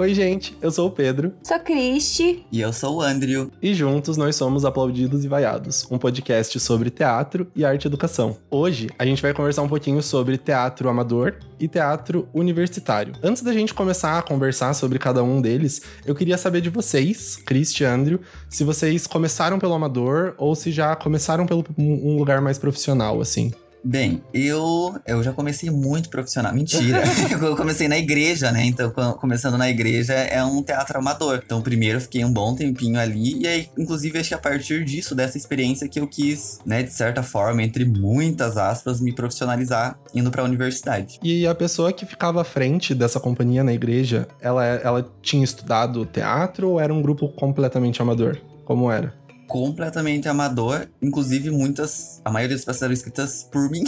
Oi, gente, eu sou o Pedro. Sou a Cristi. E eu sou o Andrew. E juntos nós somos Aplaudidos e Vaiados, um podcast sobre teatro e arte educação. Hoje a gente vai conversar um pouquinho sobre teatro amador e teatro universitário. Antes da gente começar a conversar sobre cada um deles, eu queria saber de vocês, Cristi e Andrew, se vocês começaram pelo amador ou se já começaram pelo um lugar mais profissional, assim. Bem, eu, eu já comecei muito profissional. Mentira. eu comecei na igreja, né? Então, começando na igreja é um teatro amador. Então, primeiro eu fiquei um bom tempinho ali. E aí, inclusive, acho que a partir disso, dessa experiência, que eu quis, né, de certa forma, entre muitas aspas, me profissionalizar indo pra universidade. E a pessoa que ficava à frente dessa companhia na igreja, ela, ela tinha estudado teatro ou era um grupo completamente amador? Como era? Completamente amador, inclusive muitas, a maioria das peças eram escritas por mim.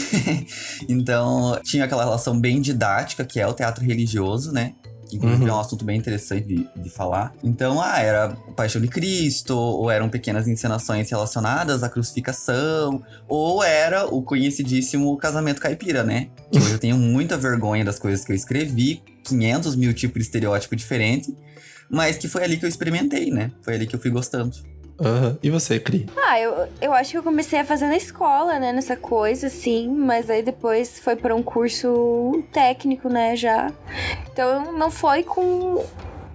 então, tinha aquela relação bem didática, que é o teatro religioso, né? Que inclusive uhum. é um assunto bem interessante de, de falar. Então, ah, era Paixão de Cristo, ou eram pequenas encenações relacionadas à crucificação, ou era o conhecidíssimo Casamento Caipira, né? Que eu tenho muita vergonha das coisas que eu escrevi, 500 mil tipos de estereótipo diferente, mas que foi ali que eu experimentei, né? Foi ali que eu fui gostando. Uhum. E você, Cri? Ah, eu, eu acho que eu comecei a fazer na escola, né? Nessa coisa, assim. Mas aí depois foi para um curso técnico, né? Já. Então não foi com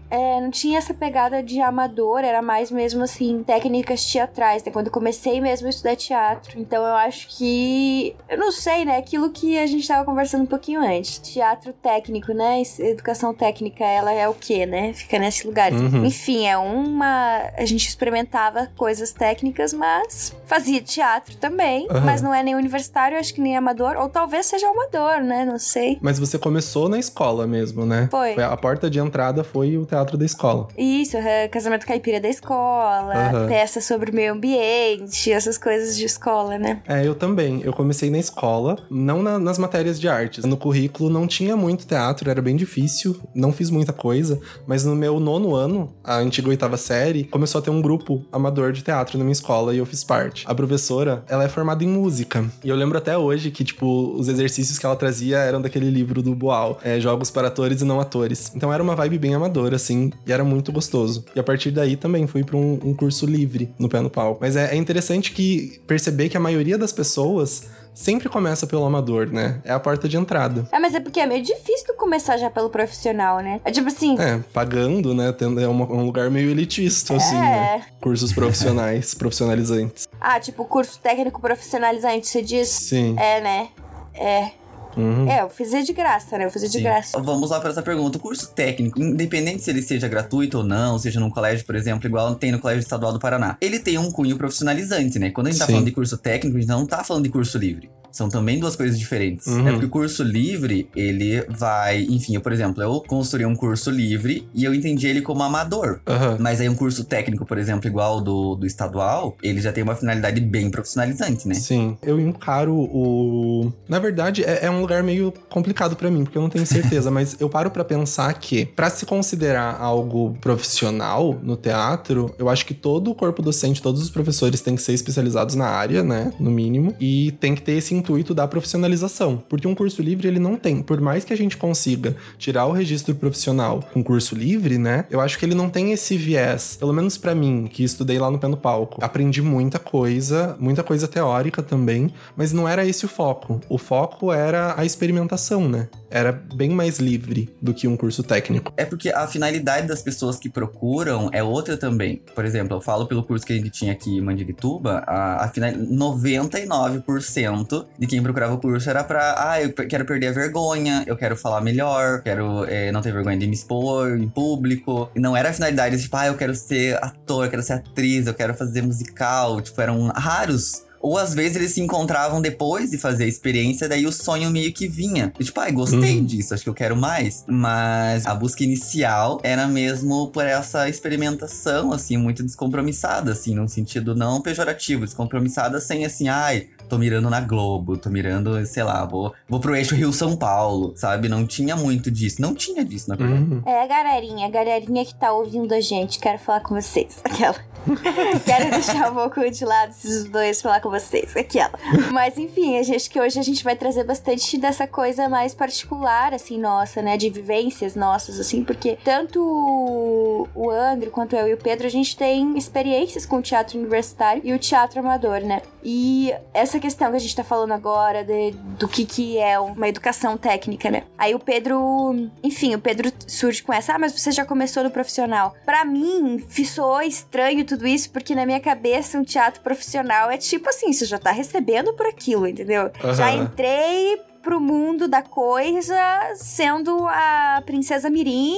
é, não tinha essa pegada de amador, era mais mesmo assim, técnicas teatrais, né? Quando comecei mesmo a estudar teatro. Então eu acho que. Eu não sei, né? Aquilo que a gente tava conversando um pouquinho antes. Teatro técnico, né? Educação técnica, ela é o quê, né? Fica nesse lugar. Uhum. Enfim, é uma. A gente experimentava coisas técnicas, mas fazia teatro também. Uhum. Mas não é nem universitário, acho que nem amador. Ou talvez seja amador, né? Não sei. Mas você começou na escola mesmo, né? Foi. foi a porta de entrada foi o teatro teatro da escola. Isso, casamento caipira da escola, uhum. peça sobre o meio ambiente, essas coisas de escola, né? É, eu também. Eu comecei na escola, não na, nas matérias de artes. No currículo não tinha muito teatro, era bem difícil, não fiz muita coisa, mas no meu nono ano, a antiga oitava série, começou a ter um grupo amador de teatro na minha escola e eu fiz parte. A professora, ela é formada em música. E eu lembro até hoje que, tipo, os exercícios que ela trazia eram daquele livro do Boal, é, Jogos para Atores e Não Atores. Então era uma vibe bem amadora, assim e era muito gostoso. E a partir daí também fui para um, um, curso livre no pé no palco. Mas é, é interessante que perceber que a maioria das pessoas sempre começa pelo amador, né? É a porta de entrada. É, mas é porque é meio difícil começar já pelo profissional, né? É tipo assim. É, pagando, né? É um lugar meio elitista, é. assim, né? Cursos profissionais, profissionalizantes. Ah, tipo, curso técnico profissionalizante, você diz? Sim. É, né? É. Uhum. É, eu fiz de graça, né? Eu fiz de graça. Vamos lá para essa pergunta. O curso técnico, independente se ele seja gratuito ou não, seja num colégio, por exemplo, igual tem no Colégio Estadual do Paraná, ele tem um cunho profissionalizante, né? Quando a gente tá Sim. tá falando de curso técnico, a gente não tá falando de curso livre. São também duas coisas diferentes. Uhum. É porque o curso livre, ele vai. Enfim, eu, por exemplo, eu construí um curso livre e eu entendi ele como amador. Uhum. Mas aí um curso técnico, por exemplo, igual do, do estadual, ele já tem uma finalidade bem profissionalizante, né? Sim. Eu encaro o. Na verdade, é, é um lugar meio complicado para mim, porque eu não tenho certeza, mas eu paro para pensar que, para se considerar algo profissional no teatro, eu acho que todo o corpo docente, todos os professores têm que ser especializados na área, né? No mínimo. E tem que ter esse intuito da profissionalização, porque um curso livre ele não tem. Por mais que a gente consiga tirar o registro profissional com curso livre, né? Eu acho que ele não tem esse viés, pelo menos para mim, que estudei lá no pé no palco. Aprendi muita coisa, muita coisa teórica também, mas não era esse o foco. O foco era a experimentação, né? Era bem mais livre do que um curso técnico. É porque a finalidade das pessoas que procuram é outra também. Por exemplo, eu falo pelo curso que a gente tinha aqui em Mandirituba, a, a final, 99% de quem procurava o curso era pra, ah, eu quero perder a vergonha, eu quero falar melhor, quero é, não ter vergonha de me expor em público. E não era a finalidade, tipo, ah, eu quero ser ator, eu quero ser atriz, eu quero fazer musical. Tipo, eram raros ou às vezes eles se encontravam depois de fazer a experiência, daí o sonho meio que vinha. E, tipo, ai, gostei uhum. disso, acho que eu quero mais. Mas a busca inicial era mesmo por essa experimentação, assim, muito descompromissada, assim, num sentido não pejorativo, descompromissada sem assim, ai, tô mirando na Globo, tô mirando, sei lá, vou, vou pro eixo Rio-São Paulo, sabe? Não tinha muito disso. Não tinha disso, na verdade. Uhum. É a galerinha, a galerinha que tá ouvindo a gente, quero falar com vocês. Aquela. Quero deixar um pouco de lado esses dois falar com vocês. Aquela. Mas enfim, a gente que hoje a gente vai trazer bastante dessa coisa mais particular, assim, nossa, né? De vivências nossas, assim, porque tanto o André quanto eu e o Pedro, a gente tem experiências com o teatro universitário e o teatro amador, né? E essa questão que a gente tá falando agora de, do que, que é uma educação técnica, né? Aí o Pedro, enfim, o Pedro surge com essa, ah, mas você já começou no profissional. Para mim, soou estranho tudo isso, porque na minha cabeça um teatro profissional é tipo assim, você já tá recebendo por aquilo, entendeu? Uhum. Já entrei pro mundo da coisa sendo a princesa Mirim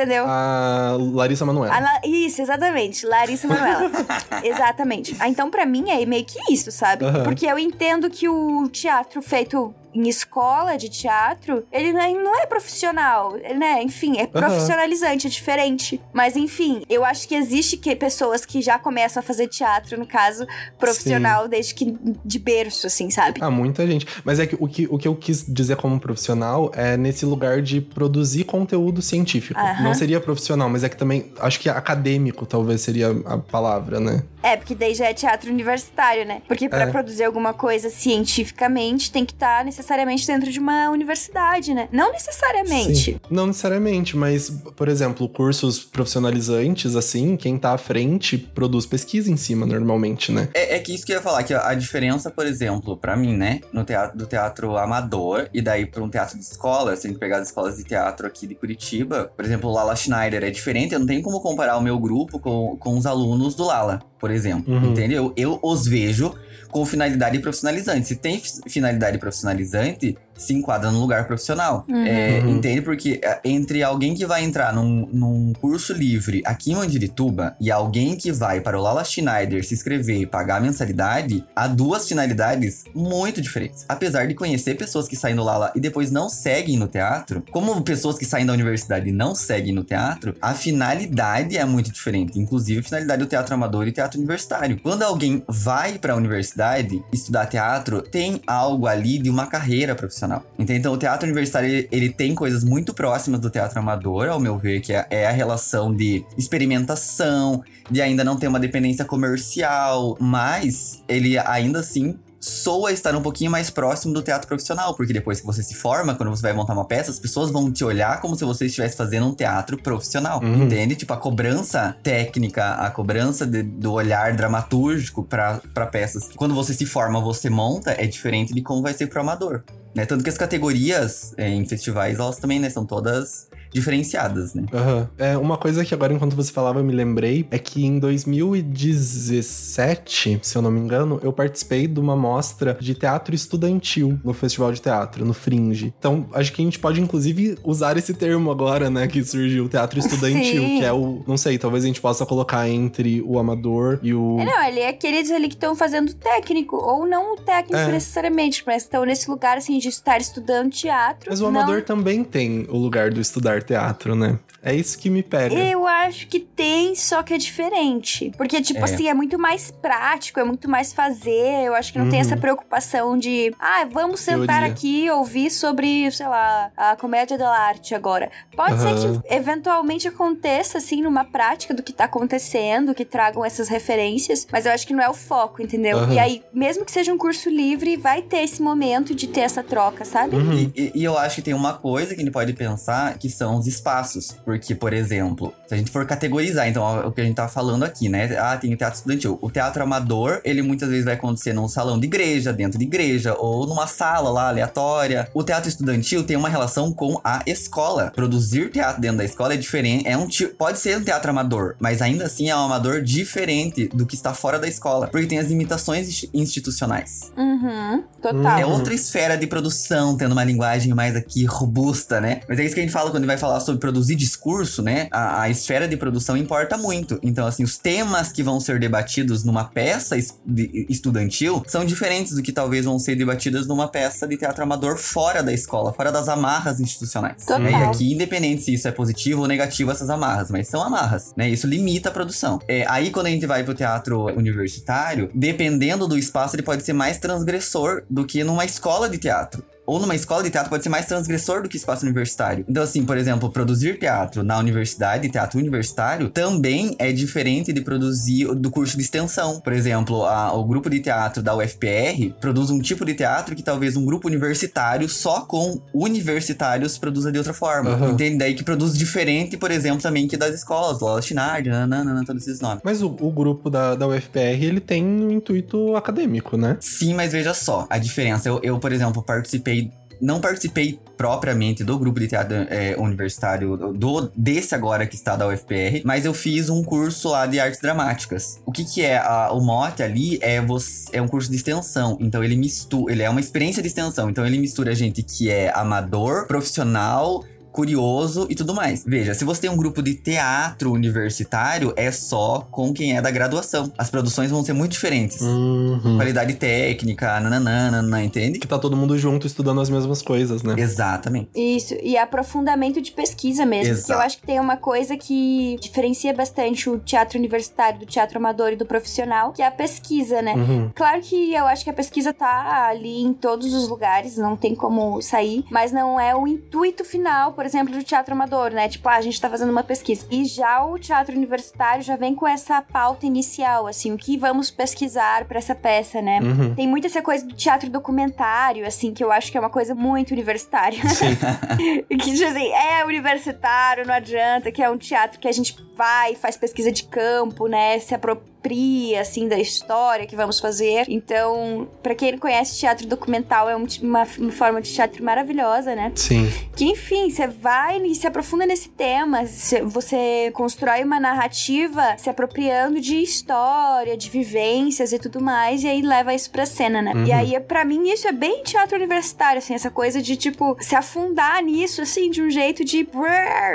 entendeu? A Larissa Manoela. La... Isso, exatamente. Larissa Manoela. exatamente. Ah, então, para mim, é meio que isso, sabe? Uhum. Porque eu entendo que o teatro feito em escola de teatro, ele não é profissional, né? Enfim, é profissionalizante, uhum. é diferente. Mas enfim, eu acho que existe que pessoas que já começam a fazer teatro, no caso, profissional, Sim. desde que de berço, assim, sabe? Ah, muita gente. Mas é que o, que o que eu quis dizer como profissional é nesse lugar de produzir conteúdo científico. Uhum. Não seria profissional, mas é que também acho que acadêmico talvez seria a palavra, né? É, porque daí já é teatro universitário, né? Porque para é. produzir alguma coisa cientificamente tem que estar tá necessariamente dentro de uma universidade, né? Não necessariamente. Sim. Não necessariamente, mas, por exemplo, cursos profissionalizantes, assim, quem tá à frente produz pesquisa em cima normalmente, né? É, é que isso que eu ia falar, que a diferença, por exemplo, para mim, né, no teatro, do teatro amador e daí para um teatro de escola, se a gente pegar as escolas de teatro aqui de Curitiba, por exemplo, o Lala Schneider é diferente, eu não tenho como comparar o meu grupo com, com os alunos do Lala por exemplo. Uhum. Entendeu? Eu os vejo com finalidade profissionalizante. Se tem finalidade profissionalizante, se enquadra no lugar profissional. Uhum. É, uhum. Entende? Porque é, entre alguém que vai entrar num, num, curso livre aqui em Mandirituba e alguém que vai para o Lala Schneider se inscrever e pagar a mensalidade, há duas finalidades muito diferentes. Apesar de conhecer pessoas que saem do Lala e depois não seguem no teatro, como pessoas que saem da universidade e não seguem no teatro, a finalidade é muito diferente. Inclusive a finalidade do teatro amador e teatro universitário. Quando alguém vai para a universidade estudar teatro, tem algo ali de uma carreira profissional profissional. Então, o teatro universitário, ele, ele, tem coisas muito próximas do teatro amador, ao meu ver, que é, é a relação de experimentação, de ainda não ter uma dependência comercial, mas ele ainda assim soa estar um pouquinho mais próximo do teatro profissional, porque depois que você se forma, quando você vai montar uma peça, as pessoas vão te olhar como se você estivesse fazendo um teatro profissional, uhum. entende? Tipo, a cobrança técnica, a cobrança de, do olhar dramatúrgico para peças. Quando você se forma, você monta, é diferente de como vai ser pro amador. Né? Tanto que as categorias é, em festivais, elas também, né, são todas diferenciadas, né? Uhum. É, uma coisa que agora, enquanto você falava, eu me lembrei é que em 2017, se eu não me engano, eu participei de uma mostra de teatro estudantil no Festival de Teatro, no Fringe. Então, acho que a gente pode, inclusive, usar esse termo agora, né? Que surgiu, o teatro estudantil, Sim. que é o. Não sei, talvez a gente possa colocar entre o amador e o. É, não, ele é aqueles ali que estão fazendo técnico, ou não o técnico é. necessariamente, mas estão nesse lugar, assim, de estar estudando teatro. Mas o amador não... também tem o lugar do estudar teatro, né? É isso que me pega. Eu acho que tem, só que é diferente. Porque, tipo é. assim, é muito mais prático, é muito mais fazer. Eu acho que não uhum. tem essa preocupação de, ah, vamos sentar Teoria. aqui e ouvir sobre, sei lá, a comédia da arte agora. Pode uhum. ser que eventualmente aconteça, assim, numa prática do que tá acontecendo, que tragam essas referências, mas eu acho que não é o foco, entendeu? Uhum. E aí, mesmo que seja um curso livre, vai ter esse momento de ter essa troca, sabe? Uhum. E, e, eu acho que tem uma coisa que a gente pode pensar que são os espaços. Porque, por exemplo, se a gente for categorizar, então, o que a gente tá falando aqui, né? Ah, tem o teatro estudantil. O teatro amador, ele muitas vezes vai acontecer num salão de igreja, dentro de igreja, ou numa sala lá aleatória. O teatro estudantil tem uma relação com a escola. Produzir teatro dentro da escola é diferente. É um pode ser um teatro amador, mas ainda assim é um amador diferente do que está fora da escola. Porque tem as limitações institucionais. Uhum, total. É outra esfera de produção, tendo uma linguagem mais aqui robusta, né? Mas é isso que a gente fala quando vai falar sobre produzir discurso, né? A, a, esfera de produção importa muito. Então, assim, os temas que vão ser debatidos numa peça estudantil são diferentes do que talvez vão ser debatidas numa peça de teatro amador fora da escola, fora das amarras institucionais. Né? E aqui, independente se isso é positivo ou negativo, essas amarras, mas são amarras, né? Isso limita a produção. É, aí, quando a gente vai pro teatro universitário, dependendo do espaço, ele pode ser mais transgressor do que numa escola de teatro ou numa escola de teatro pode ser mais transgressor do que espaço universitário. Então, assim, por exemplo, produzir teatro na universidade, teatro universitário, também é diferente de produzir do curso de extensão. Por exemplo, a, o grupo de teatro da UFPR produz um tipo de teatro que talvez um grupo universitário só com universitários produza de outra forma. Aham. Entende? Daí que produz diferente, por exemplo, também que das escolas, Lola Chinard, nananana, todos esses nomes. Mas o, o grupo da, da UFPR, ele tem um intuito acadêmico, né? Sim, mas veja só a diferença. Eu, eu, por exemplo, participei. Não participei propriamente do grupo de teatro é, universitário do desse agora que está da UFPR, mas eu fiz um curso lá de artes dramáticas. O que que é a- o mote ali é você é um curso de extensão, então ele mistura, ele é uma experiência de extensão, então ele mistura gente que é amador, profissional, curioso e tudo mais. Veja, se você tem um grupo de teatro universitário, é só com quem é da graduação. As produções vão ser muito diferentes. Uhum. Qualidade técnica, nananana, entende? Que tá todo mundo junto estudando as mesmas coisas, né? Exatamente. Isso, e aprofundamento de pesquisa mesmo. Porque eu Exato. acho que tem uma coisa que diferencia bastante o teatro universitário do teatro amador e do profissional, que é a pesquisa, né? Uhum. Claro que eu acho que a pesquisa tá ali em todos os lugares, não tem como sair, mas não é o intuito final, por exemplo, do teatro amador, né? Tipo, ah, a gente tá fazendo uma pesquisa. E já o teatro universitário já vem com essa pauta inicial, assim, o que vamos pesquisar pra essa peça, né? Uhum. Tem muito essa coisa do teatro documentário, assim, que eu acho que é uma coisa muito universitária. Sim. que tipo assim, é universitário, não adianta, que é um teatro que a gente vai, faz pesquisa de campo, né? Se apropria, assim, da história que vamos fazer. Então, pra quem não conhece, teatro documental é um uma, uma forma de teatro maravilhosa, né? Sim. Que, enfim, você vai e se aprofunda nesse tema, cê- você constrói uma narrativa se apropriando de história, de vivências e tudo mais, e aí leva isso pra cena, né? Uhum. E aí, pra mim, isso é bem teatro universitário, assim, essa coisa de, tipo, se afundar nisso, assim, de um jeito de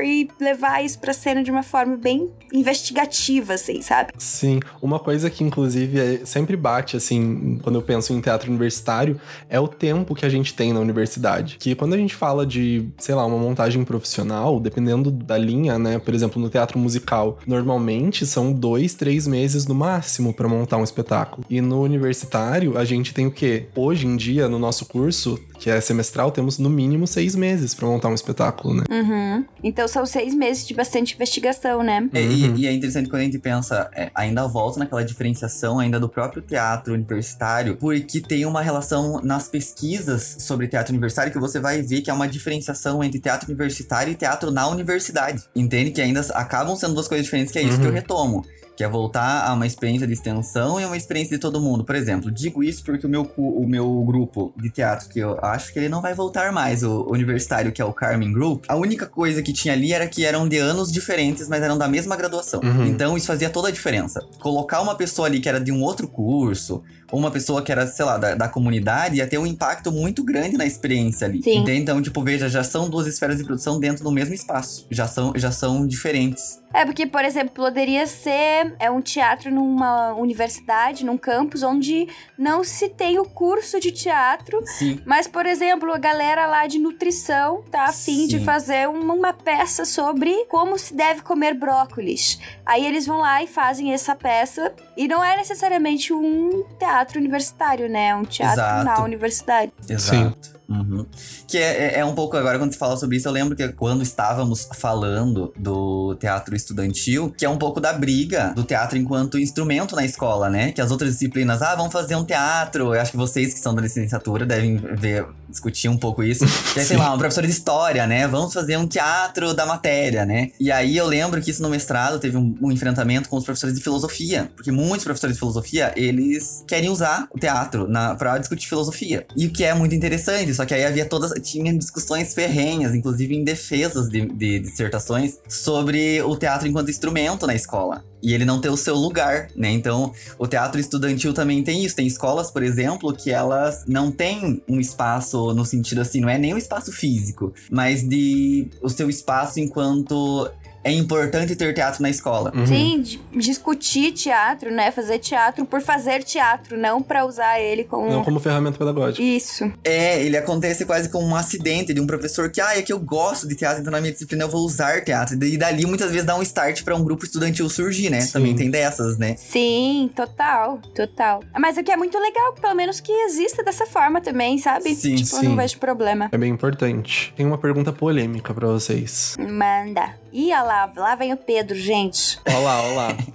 e levar isso pra cena de uma forma bem investigativa, assim, sabe? Sim, uma coisa que inclusive é- sempre bate assim, quando eu penso em teatro universitário, é o tempo que a gente tem na universidade. Que quando a gente fala de, sei lá, uma montagem profissional, dependendo da linha, né, por exemplo, no teatro musical, normalmente são dois, três meses no máximo pra montar um espetáculo. E no universitário, a gente tem o quê? Hoje em dia, no nosso curso, que é semestral, temos no mínimo seis meses pra montar um espetáculo, né? Uhum. Então são seis meses de bastante investigação, né? É, e- Uhum. E, é interessante quando a gente pensa, é, ainda volta naquela diferenciação ainda do próprio teatro universitário, porque tem uma relação nas pesquisas sobre teatro universitário que você vai ver que há uma diferenciação entre teatro universitário e teatro na universidade. Entende? Que ainda acabam sendo duas coisas diferentes, que é isso Uhum. que eu retomo. Que é voltar a uma experiência de extensão e uma experiência de todo mundo. Por exemplo, digo isso porque o meu, o meu grupo de teatro, que eu acho que ele não vai voltar mais, o universitário, que é o Carmen Group, a única coisa que tinha ali era que eram de anos diferentes, mas eram da mesma graduação. Uhum. Então isso fazia toda a diferença. Colocar uma pessoa ali que era de um outro curso, uma pessoa que era, sei lá, da, da comunidade, ia ter um impacto muito grande na experiência ali. Sim. Entende? Então, tipo, veja, já são duas esferas de produção dentro do mesmo espaço. Já são, já são diferentes. É porque, por exemplo, poderia ser é um teatro numa universidade, num campus, onde não se tem o curso de teatro, Sim. mas, por exemplo, a galera lá de nutrição tá afim de Sim. fazer uma, uma peça sobre como se deve comer brócolis. Aí eles vão lá e fazem essa peça, e não é necessariamente um teatro universitário, né? É um teatro Exato. na universidade. Exato. Uhum. Que é, é- é um pouco, agora quando você fala sobre isso, eu lembro que quando estávamos falando do teatro estudantil, que é um pouco da briga do teatro enquanto instrumento na escola, né? Que as outras disciplinas, ah, vamos fazer um teatro. Eu acho que vocês que são da licenciatura devem ver, discutir um pouco isso. Que é, sei lá, uma professora de história, né? Vamos fazer um teatro da matéria, né? E aí eu lembro que isso no mestrado teve um, um enfrentamento com os professores de filosofia. Porque muitos professores de filosofia, eles querem usar o teatro na, pra discutir filosofia. E o que é muito interessante, só que aí havia todas. Tinha discussões ferrenhas, inclusive em defesas de, de dissertações, sobre o teatro enquanto instrumento na escola. E ele não ter o seu lugar, né? Então, o teatro estudantil também tem isso. Tem escolas, por exemplo, que elas não têm um espaço no sentido assim, não é nem um espaço físico, mas de o seu espaço enquanto é importante ter teatro na escola. Uhum. Sim, di- discutir teatro, né? Fazer teatro por fazer teatro, não pra usar ele como. Não como ferramenta pedagógica. Isso. É, ele acontece quase como um acidente de um professor que, ah, é que eu gosto de teatro, então na minha disciplina eu vou usar teatro. E dali muitas vezes dá um start pra um grupo estudantil surgir, né? Sim. Também tem dessas, né? Sim, total, total. Mas o que é muito legal, pelo menos que exista dessa forma também, sabe? Sim, tipo, eu sim. não vejo problema. É bem importante. Tem uma pergunta polêmica pra vocês. Manda. Ih, olha lá, lá vem o Pedro, gente. Olá, olá.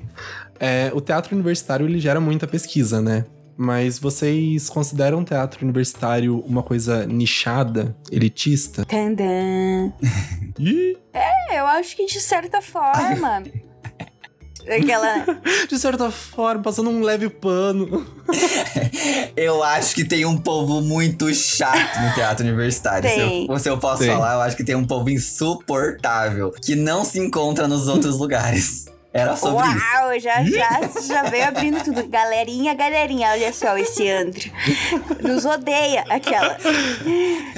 É, o teatro universitário ele gera muita pesquisa, né? Mas vocês consideram o teatro universitário uma coisa nichada, elitista? Tandã. É, eu acho que de certa forma. Aquela. de certa forma, passando um leve pano. Eu acho que tem um povo muito chato no teatro universitário. Se Tem. eu, se eu posso Tem. falar, eu acho que tem um povo insuportável que não se encontra nos outros lugares. Era sobre isso. Uau, já, já, já veio abrindo tudo. Galerinha, galerinha, olha só esse Andro. Nos odeia, aquela.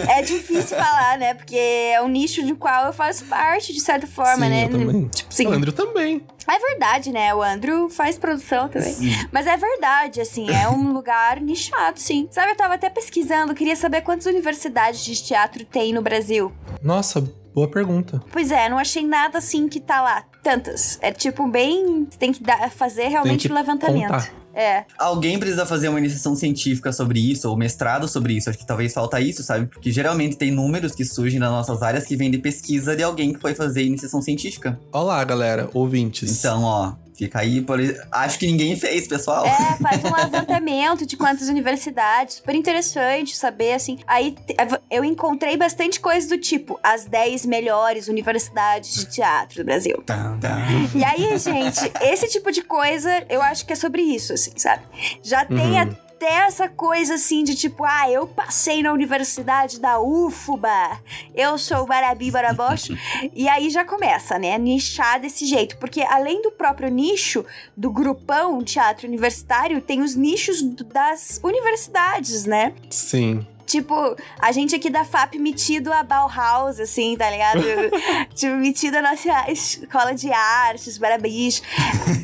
É difícil falar, né? Porque é um nicho do qual eu faço parte, de certa forma, Sim, né? também. Tipo assim, O Andrew também. é verdade, né? O Andrew faz produção também. Sim. Mas é verdade, assim, é um lugar nichado, sim. Sabe, eu tava até pesquisando, queria saber quantas universidades de teatro tem no Brasil. Nossa, boa pergunta. Pois é, não achei nada assim que tá lá. Tantas. É tipo bem. Tem que dar, fazer realmente o levantamento. contar. É. Alguém precisa fazer uma iniciação científica sobre isso, ou mestrado sobre isso. Acho que talvez falta isso, sabe? Porque geralmente tem números que surgem nas nossas áreas que vêm de pesquisa de alguém que foi fazer iniciação científica. Olá, galera, ouvintes. Então, ó, fica aí. Por... Acho que ninguém fez, pessoal. É, faz um levantamento de quantas universidades. Super interessante saber, assim. Aí te- eu encontrei bastante coisa do tipo: as 10 melhores universidades de teatro do Brasil. Tá, tá. E aí, gente, esse tipo de coisa, eu acho que é sobre isso, assim, sabe? Já tem Uhum. Até essa coisa assim de tipo, ah, eu passei na universidade da UFBA, eu sou Barabi Barabosh. e aí já começa, né? Nichar desse jeito. Porque além do próprio nicho do grupão teatro universitário, tem os nichos das universidades, né? Sim. Tipo, a gente aqui da FAP metido a Bauhaus, assim, tá ligado? tipo, metido a nossa escola de artes, barabis.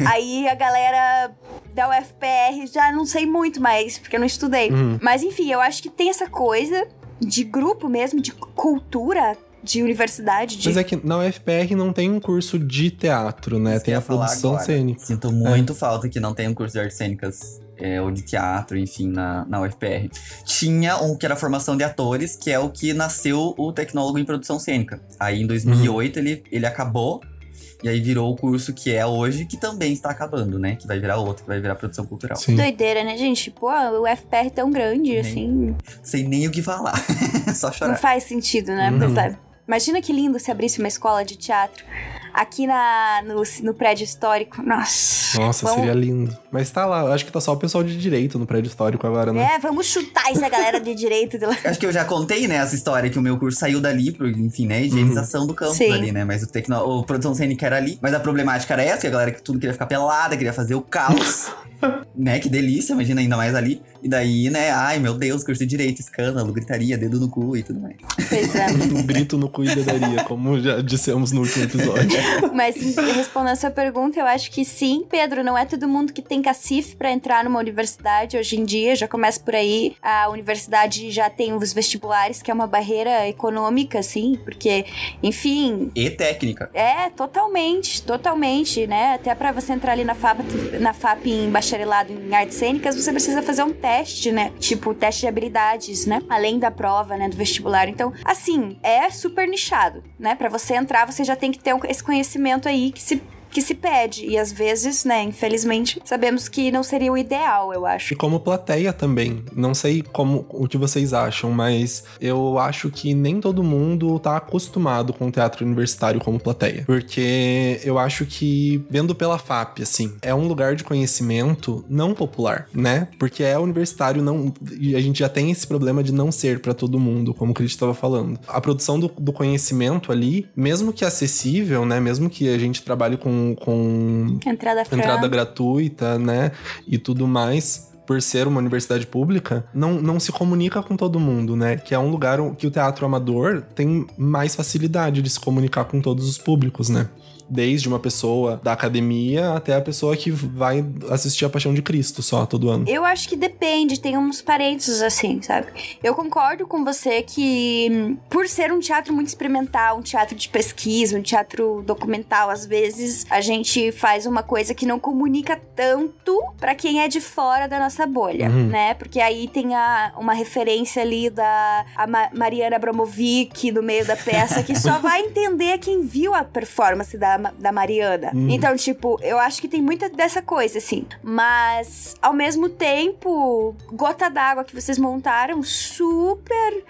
Aí a galera da UFPR já não sei muito mais, porque eu não estudei. Uhum. Mas enfim, eu acho que tem essa coisa de grupo mesmo, de cultura de universidade. De... Mas é que na UFPR não tem um curso de teatro, né? Isso tem a produção agora. cênica. Sinto muito falta que não tenha um curso de artes cênicas é, ou de teatro, enfim, na, na UFPR. Tinha um que era formação de atores, que é o que nasceu o tecnólogo em produção cênica. Aí em 2008 ele, ele acabou. E aí virou o curso que é hoje, que também está acabando, né? Que vai virar outro, que vai virar produção cultural. Sim. Doideira, né, gente? Pô, o UFPR tão grande, Nem- assim. Sei nem o que falar. Só Não chorar. faz sentido, né? Não. Sabe, Imagina que lindo se abrisse uma escola de teatro aqui na, no, no prédio histórico. Nossa. Nossa, Vamos- seria lindo. Mas tá lá, acho que tá só o pessoal de direito no prédio histórico agora, né? É, vamos chutar essa galera de direito de lá. Acho que eu já contei, né, essa história que o meu curso saiu dali, pro, enfim, né, higienização do campus Sim. ali, né, mas o, tecno, o produção cênica era ali, mas a problemática era essa, que a galera que tudo queria ficar pelada, queria fazer o caos, né, que delícia, imagina ainda mais ali, e daí, né, ai meu Deus, curso de direito, escândalo, gritaria, dedo no cu e tudo mais. Pois é. Um grito no cu e dedaria, como já dissemos no último episódio. Mas respondendo a sua pergunta, eu acho que sim, Pedro. Não é todo mundo que tem cacife pra entrar numa universidade hoje em dia. Já começa por aí. A universidade já tem os vestibulares, que é uma barreira econômica, assim, porque, enfim. E técnica. É, totalmente, totalmente, né? Até pra você entrar ali na FAP, na FAP em bacharelado em artes cênicas, você precisa fazer um teste, né? Tipo, teste de habilidades, né? Além da prova, né, do vestibular. Então, assim, é super nichado, né? Pra você entrar, você já tem que ter esse conhecimento aí que se que se pede e às vezes, né, infelizmente, sabemos que não seria o ideal, eu acho. E como plateia também. Não sei como o que vocês acham, mas eu acho que nem todo mundo tá acostumado com o teatro universitário como plateia. Porque eu acho que, vendo pela FAP, assim, é um lugar de conhecimento não popular, né? Porque é universitário, não. E a gente já tem esse problema de não ser pra todo mundo, como o Cris estava falando. A produção do, do conhecimento ali, mesmo que acessível, né? Mesmo que a gente trabalhe com. Com Entrada entrada gratuita, né? E tudo mais. por ser uma universidade pública, não, não se comunica com todo mundo, né? Que é um lugar que o teatro amador tem mais facilidade de se comunicar com todos os públicos, né? Desde uma pessoa da academia até a pessoa que vai assistir a Paixão de Cristo só todo ano. Eu acho que depende, tem uns parênteses assim, sabe? Eu concordo com você que, por ser um teatro muito experimental, um teatro de pesquisa, um teatro documental, às vezes a gente faz uma coisa que não comunica tanto para quem é de fora da nossa bolha, uhum. né? Porque aí tem a, uma referência ali da Ma Mariana Abramovic no meio da peça que só vai entender quem viu a performance da da, Mariana. Uhum. Então, tipo, eu acho que tem muita dessa coisa, assim. Mas, ao mesmo tempo, Gota d'Água que vocês montaram, super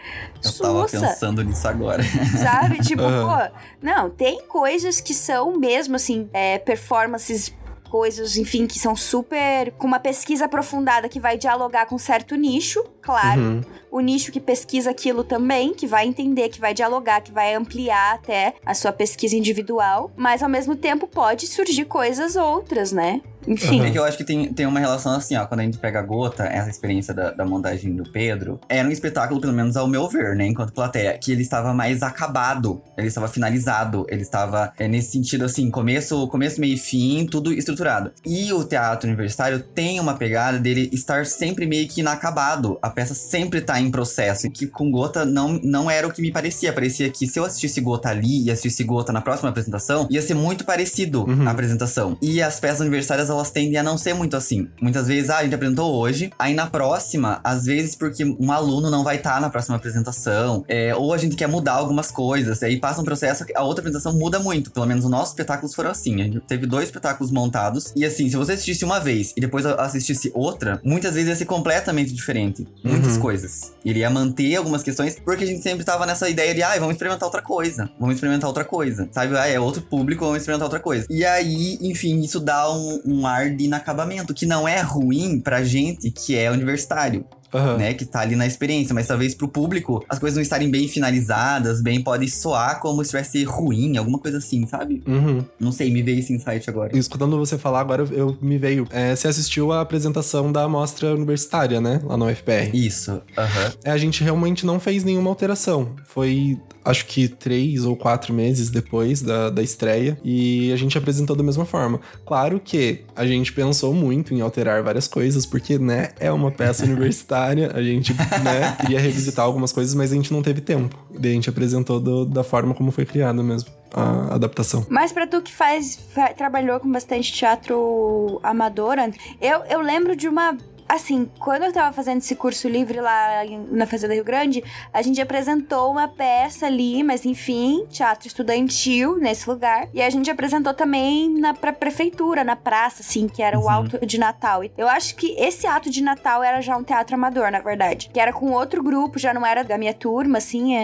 eu tava pensando nisso agora. Sabe? Tipo, uhum. pô, não, tem coisas que são mesmo, assim, é, performances coisas, enfim, que são super. com uma pesquisa aprofundada que vai dialogar com certo nicho, claro. Uhum. O nicho que pesquisa aquilo também, que vai entender, que vai dialogar, que vai ampliar até a sua pesquisa individual. Mas ao mesmo tempo pode surgir coisas outras, né? Enfim. É que eu acho que tem, tem uma relação assim, ó. Quando a gente pega a gota, essa experiência da, da montagem do Pedro, era um espetáculo, pelo menos ao meu ver, né? Enquanto plateia, que ele estava mais acabado, ele estava finalizado, ele estava é, nesse sentido assim, começo, começo, meio e fim, tudo estruturado. E o teatro universitário tem uma pegada dele estar sempre meio que inacabado. A peça sempre tá em processo. E que com Gota não, não era o que me parecia. Parecia que se eu assistisse Gota ali e assistisse Gota na próxima apresentação, ia ser muito parecido uhum. a apresentação. E as peças universitárias, elas tendem a não ser muito assim. Muitas vezes, ah, a gente apresentou hoje, aí na próxima, às vezes porque um aluno não vai estar tá na próxima apresentação, é, ou a gente quer mudar algumas coisas, aí passa um processo, a outra apresentação muda muito. Pelo menos os nossos espetáculos foram assim. A gente teve dois espetáculos montados, e assim, se você assistisse uma vez e depois assistisse outra, muitas vezes ia ser completamente diferente. Muitas uhum. coisas. Ele ia manter algumas questões, porque a gente sempre tava nessa ideia de, ah, vamos experimentar outra coisa. Vamos experimentar outra coisa. Sabe? Ah, é outro público, vamos experimentar outra coisa. E aí, enfim, isso dá um, um ar de inacabamento, que não é ruim pra gente que é universitário. Uhum. Né, que tá ali na experiência, mas talvez pro público as coisas não estarem bem finalizadas, bem pode soar como se tivesse ruim, alguma coisa assim, sabe? Uhum. Não sei, me veio esse insight agora. Escutando você falar agora, eu me veio. É, você assistiu a apresentação da amostra universitária, né? Lá no UFPR. Isso. Uhum. É, a gente realmente não fez nenhuma alteração. Foi acho que três ou quatro meses depois da, da estreia, e a gente apresentou da mesma forma. Claro que a gente pensou muito em alterar várias coisas, porque, né, é uma peça universitária, a gente, né, queria revisitar algumas coisas, mas a gente não teve tempo. E a gente apresentou do, da forma como foi criada mesmo a adaptação. Mas para tu que faz, trabalhou com bastante teatro amador, eu, eu lembro de uma assim, quando eu tava fazendo esse curso livre lá na Fazenda Rio Grande, a gente apresentou uma peça ali, mas enfim, teatro estudantil nesse lugar. E a gente apresentou também na pra prefeitura, na praça, assim, que era uhum. o Alto de Natal. Eu acho que esse ato de Natal era já um teatro amador, na verdade. Que era com outro grupo, já não era da minha turma, assim,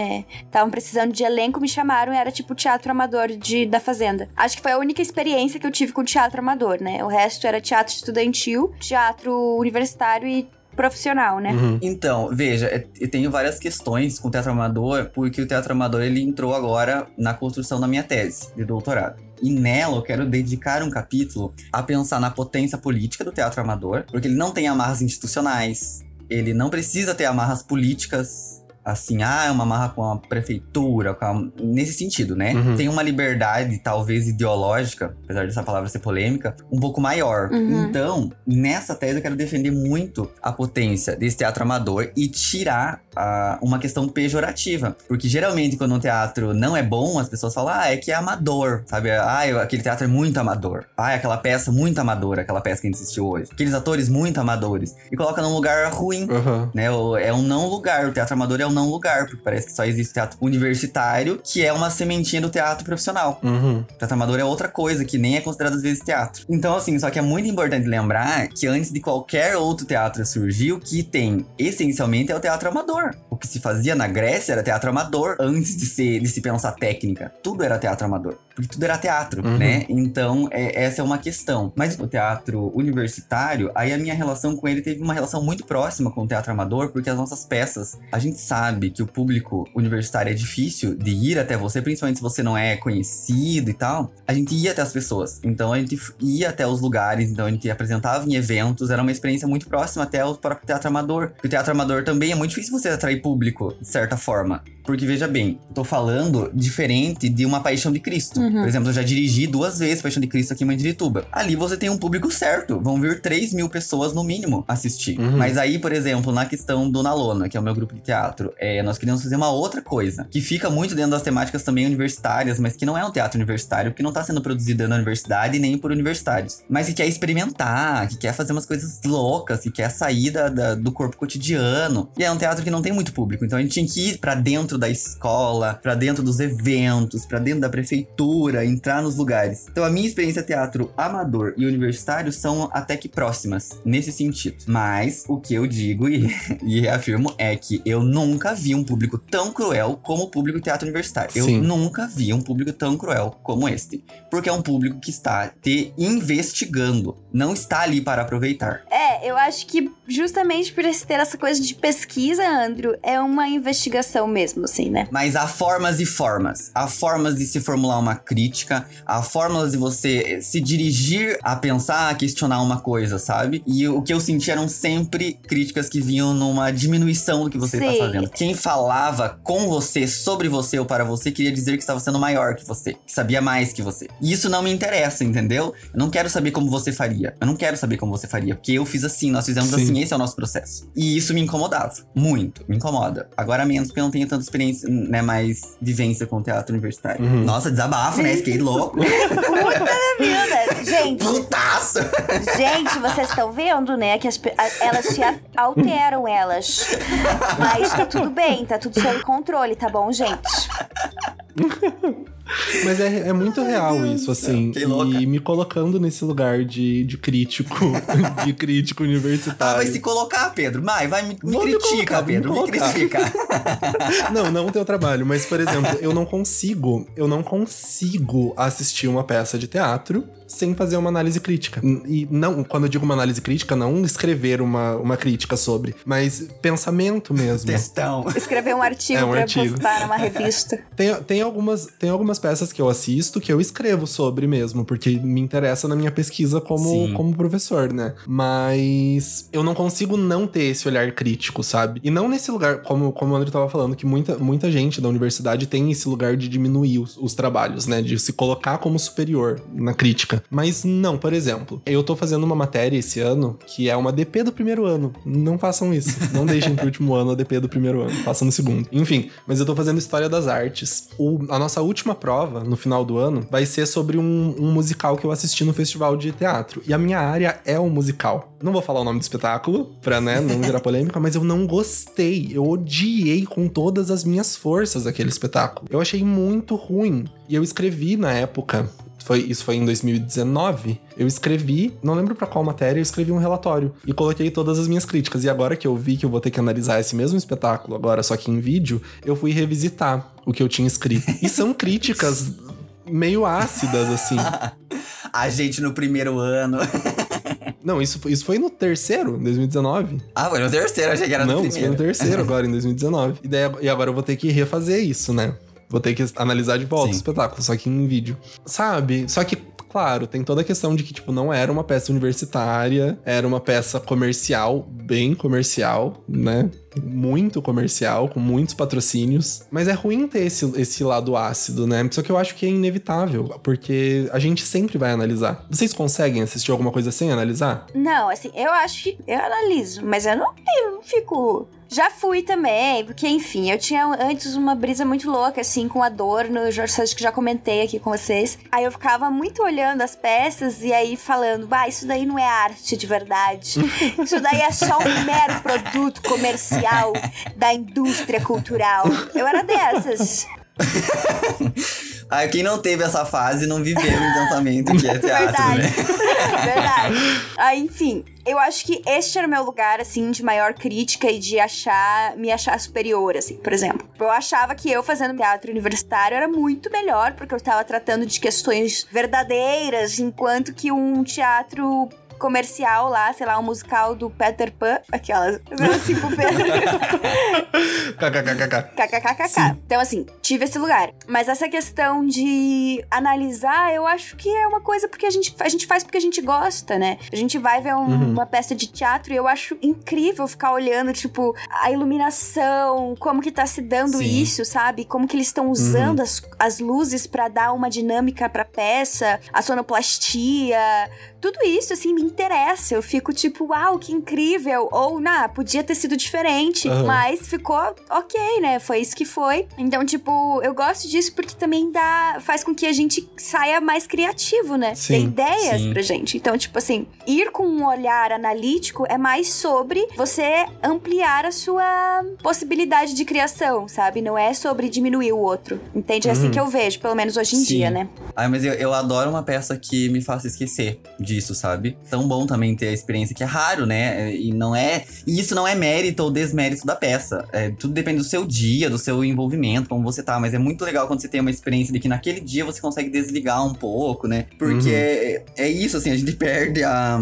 estavam é... precisando de elenco, me chamaram, era tipo teatro amador de, da Fazenda. Acho que foi a única experiência que eu tive com teatro amador, né? O resto era teatro estudantil, teatro universitário universitário e profissional, né? Uhum. Então, veja, é, eu tenho várias questões com o teatro amador, porque o teatro amador ele entrou agora na construção da minha tese de doutorado. E nela eu quero dedicar um capítulo a pensar na potência política do teatro amador, porque ele não tem amarras institucionais, ele não precisa ter amarras políticas assim, ah, é uma marra com a prefeitura, com a... nesse sentido, né? Uhum. Tem uma liberdade, talvez ideológica, apesar dessa palavra ser polêmica, um pouco maior. Uhum. Então, nessa tese eu quero defender muito a potência desse teatro amador e tirar a, uma questão pejorativa. Porque geralmente, quando um teatro não é bom, as pessoas falam, ah, é que é amador, sabe? Ah, aquele teatro é muito amador. Ah, é aquela peça muito amadora, aquela peça que a gente assistiu hoje. Aqueles atores muito amadores. E coloca num lugar ruim, uhum. né? É um não lugar. O teatro amador é um não lugar, porque parece que só existe teatro universitário, que é uma sementinha do teatro profissional. Uhum. Teatro amador é outra coisa, que nem é considerado às vezes teatro. Então, assim, só que é muito importante lembrar que antes de qualquer outro teatro surgir, o que tem essencialmente é o teatro amador. O que se fazia na Grécia era teatro amador antes de, ser, de se pensar técnica. Tudo era teatro amador. Porque tudo era teatro, uhum. né? Então, é, essa é uma questão. Mas o teatro universitário, aí a minha relação com ele teve uma relação muito próxima com o teatro amador, porque as nossas peças, a gente sabe que o público universitário é difícil de ir até você, principalmente se você não é conhecido e tal. A gente ia até as pessoas. Então, a gente ia até os lugares, então a gente apresentava em eventos, era uma experiência muito próxima até o próprio teatro amador. Porque o teatro amador também é muito difícil você atrair público, de certa forma. Porque veja bem, tô falando diferente de uma Paixão de Cristo. Uhum. Por exemplo, eu já dirigi duas vezes Paixão de Cristo aqui em Mandirituba. Ali você tem um público certo. Vão vir 3 mil pessoas no mínimo assistir. Uhum. Mas aí, por exemplo, na questão do Nalona, que é o meu grupo de teatro, é, nós queríamos fazer uma outra coisa. Que fica muito dentro das temáticas também universitárias, mas que não é um teatro universitário, que não tá sendo produzido na universidade nem por universidades. Mas que quer experimentar, que quer fazer umas coisas loucas, que quer sair da, da, do corpo cotidiano. E é um teatro que não tem muito público. Então a gente tinha que ir para dentro dentro da escola, para dentro dos eventos, para dentro da prefeitura, entrar nos lugares. Então a minha experiência teatro amador e universitário são até que próximas nesse sentido. Mas o que eu digo e, e reafirmo é que eu nunca vi um público tão cruel como o público teatro universitário. Sim. Eu nunca vi um público tão cruel como este, porque é um público que está te investigando, não está ali para aproveitar. É, eu acho que justamente por ter essa coisa de pesquisa, Andrew, é uma investigação mesmo assim, né? Mas há formas e formas. Há formas de se formular uma crítica, há formas de você se dirigir a pensar, a questionar uma coisa, sabe? E o que eu senti eram sempre críticas que vinham numa diminuição do que você está fazendo. Quem falava com você, sobre você ou para você, queria dizer que estava sendo maior que você, que sabia mais que você. E isso não me interessa, entendeu? Eu não quero saber como você faria. Eu não quero saber como você faria, porque eu fiz assim, nós fizemos Sim. assim, esse é o nosso processo. E isso me incomodava. Muito. Me incomoda. Agora menos, porque eu não tenho tanto experiência, né, mais vivência com o teatro universitário. Uhum. Nossa, desabafo, né? Fiquei louco. Puta vida. Gente. Putaço. Gente, vocês estão vendo, né? Que as, elas se alteram, elas. Mas tá tudo bem, tá tudo sob controle, tá bom, gente? Mas é, é muito Ai, real Deus isso, assim. E me colocando nesse lugar de, de crítico, de crítico universitário. Ah, vai se colocar, Pedro. Vai, vai, me, me critica, colocar, Pedro, me, me critica. não, não o teu trabalho, mas, por exemplo, eu não consigo, eu não consigo assistir uma peça de teatro sem fazer uma análise crítica. E não, quando eu digo uma análise crítica, não escrever uma, uma crítica sobre, mas pensamento mesmo. Textão. Escrever um artigo é um pra artigo. postar numa revista. Tem, tem, algumas, tem algumas peças que eu assisto que eu escrevo sobre mesmo, porque me interessa na minha pesquisa como, como professor, né? Mas eu não consigo não ter esse olhar crítico, sabe? E não nesse lugar, como, como o André tava falando, que muita, muita gente da universidade tem esse lugar de diminuir os, os trabalhos, né? De se colocar como superior na crítica. Mas não, por exemplo, eu tô fazendo uma matéria esse ano que é uma DP do primeiro ano. Não façam isso. Não deixem pro último ano a DP do primeiro ano. Façam no segundo. Enfim, mas eu tô fazendo História das Artes. O, a nossa última prova, no final do ano, vai ser sobre um, um musical que eu assisti no festival de teatro. E a minha área é o um musical. Não vou falar o nome do espetáculo, pra, né, não virar polêmica, mas eu não gostei. Eu odiei com todas as minhas forças aquele espetáculo. Eu achei muito ruim. E eu escrevi na época foi, isso foi em 2019, eu escrevi, não lembro para qual matéria, eu escrevi um relatório e coloquei todas as minhas críticas. E agora que eu vi que eu vou ter que analisar esse mesmo espetáculo, agora só que em vídeo, eu fui revisitar o que eu tinha escrito. E são críticas meio ácidas, assim. A gente no primeiro ano. Não, isso, isso foi no terceiro, em 2019. Ah, foi no terceiro, achei que era no Não, primeiro. Não, isso foi no terceiro agora, em 2019. E, daí, e agora eu vou ter que refazer isso, né? Vou ter que analisar de volta Sim. o espetáculo, só que em vídeo. Sabe? Só que claro, tem toda a questão de que, tipo, não era uma peça universitária, era uma peça comercial, bem comercial, né? Muito comercial, com muitos patrocínios. Mas é ruim ter esse, esse lado ácido, né? Só que eu acho que é inevitável, porque a gente sempre vai analisar. Vocês conseguem assistir alguma coisa sem analisar? Não, assim, eu acho que eu analiso, mas eu não, eu não fico já fui também, porque enfim, eu tinha antes uma brisa muito louca, assim, com a dor no Jorge que já comentei aqui com vocês. Aí eu ficava muito olhando as peças e aí falando, bah, isso daí não é arte de verdade. Isso daí é só um mero produto comercial da indústria cultural. Eu era dessas. Ah, quem não teve essa fase não viveu intensamente que é teatro, Verdade. né? Verdade. Ah, enfim, eu acho que este era o meu lugar, assim, de maior crítica e de achar, me achar superior, assim, por exemplo. Eu achava que eu fazendo teatro universitário era muito melhor, porque eu estava tratando de questões verdadeiras, enquanto que um teatro comercial lá, sei lá, um musical do Peter Pan, aquelas, Pedro. KKKKK. Então, assim, tive esse lugar. Mas essa questão de analisar, eu acho que é uma coisa porque a gente, a gente faz porque a gente gosta, né? A gente vai ver um- Uhum. uma peça de teatro e eu acho incrível ficar olhando, tipo, a iluminação, como que tá se dando Sim. isso, sabe? Como que eles estão usando as, as luzes pra dar uma dinâmica pra peça, a sonoplastia, tudo isso, assim, me interessa. Eu fico tipo, uau, que incrível. Ou, nah, podia ter sido diferente, Aham. mas ficou ok, né? Foi isso que foi. Então, tipo, eu gosto disso porque também dá. faz com que a gente saia mais criativo, né? Sim, Ter ideias sim. pra gente. Então, tipo assim, ir com um olhar analítico é mais sobre você ampliar a sua possibilidade de criação, sabe? Não é sobre diminuir o outro. Entende? É assim Uhum. que eu vejo, pelo menos hoje em Sim. dia, né? Ai, mas eu, eu adoro uma peça que me faça esquecer disso, sabe? Tão bom também ter a experiência que é raro, né? E não é. E isso não é mérito ou desmérito da peça. É, tudo depende do seu dia, do seu envolvimento, como você tá. Mas é muito legal quando você tem uma experiência de que naquele dia você consegue desligar um pouco, né? Porque Uhum. é, é isso, assim, a gente perde a.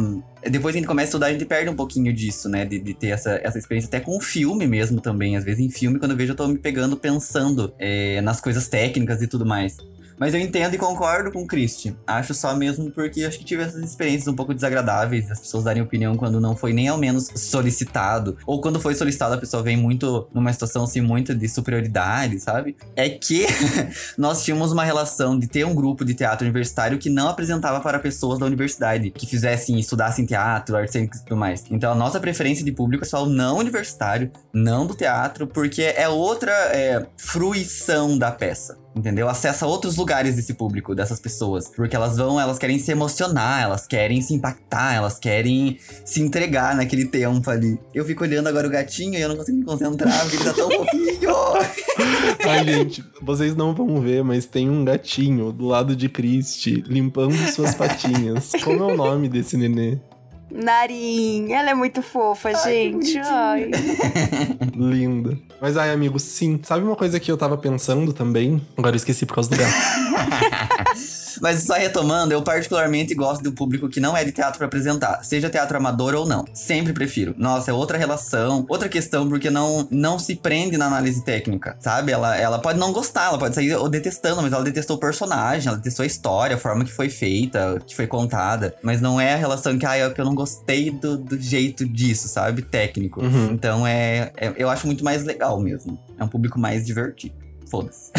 Depois que a gente começa a estudar, a gente perde um pouquinho disso, né? De, de ter essa, essa experiência até com o filme mesmo também. Às vezes em filme, quando eu vejo, eu tô me pegando pensando é, nas coisas técnicas e tudo mais. Mas eu entendo e concordo com o Christy. Acho só mesmo porque acho que tive essas experiências um pouco desagradáveis, as pessoas darem opinião quando não foi nem ao menos solicitado. Ou quando foi solicitado, a pessoa vem muito numa situação assim, muito de superioridade, sabe? É que nós tínhamos uma relação de ter um grupo de teatro universitário que não apresentava para pessoas da universidade, que fizessem, estudassem teatro, artes e tudo mais. Então a nossa preferência de público é só o não universitário, não do teatro, porque é outra é, fruição da peça. Entendeu? Acessa outros lugares desse público, dessas pessoas. Porque elas vão, elas querem se emocionar, elas querem se impactar, elas querem se entregar naquele tempo ali. Eu fico olhando agora o gatinho e eu não consigo me concentrar, porque ele tá tão fofinho. Ai, gente, vocês não vão ver, mas tem um gatinho do lado de Christie limpando suas patinhas. Como é o nome desse nenê? Narim, ela é muito fofa, gente. Ai. Linda. Mas ai, amigo, sim. Sabe uma coisa que eu tava pensando também? Agora eu esqueci por causa do gato. Mas só retomando, eu particularmente gosto do público que não é de teatro pra apresentar, seja teatro amador ou não. Sempre prefiro. Nossa, é outra relação, outra questão, porque não, não se prende na análise técnica, sabe? Ela, ela pode não gostar, ela pode sair detestando, mas ela detestou o personagem, ela detestou a história, a forma que foi feita, que foi contada. Mas não é a relação que, ah, é que eu não gostei do, do jeito disso, sabe? Técnico. Uhum. Então é, é- Eu acho muito mais legal mesmo. É um público mais divertido. Foda-se.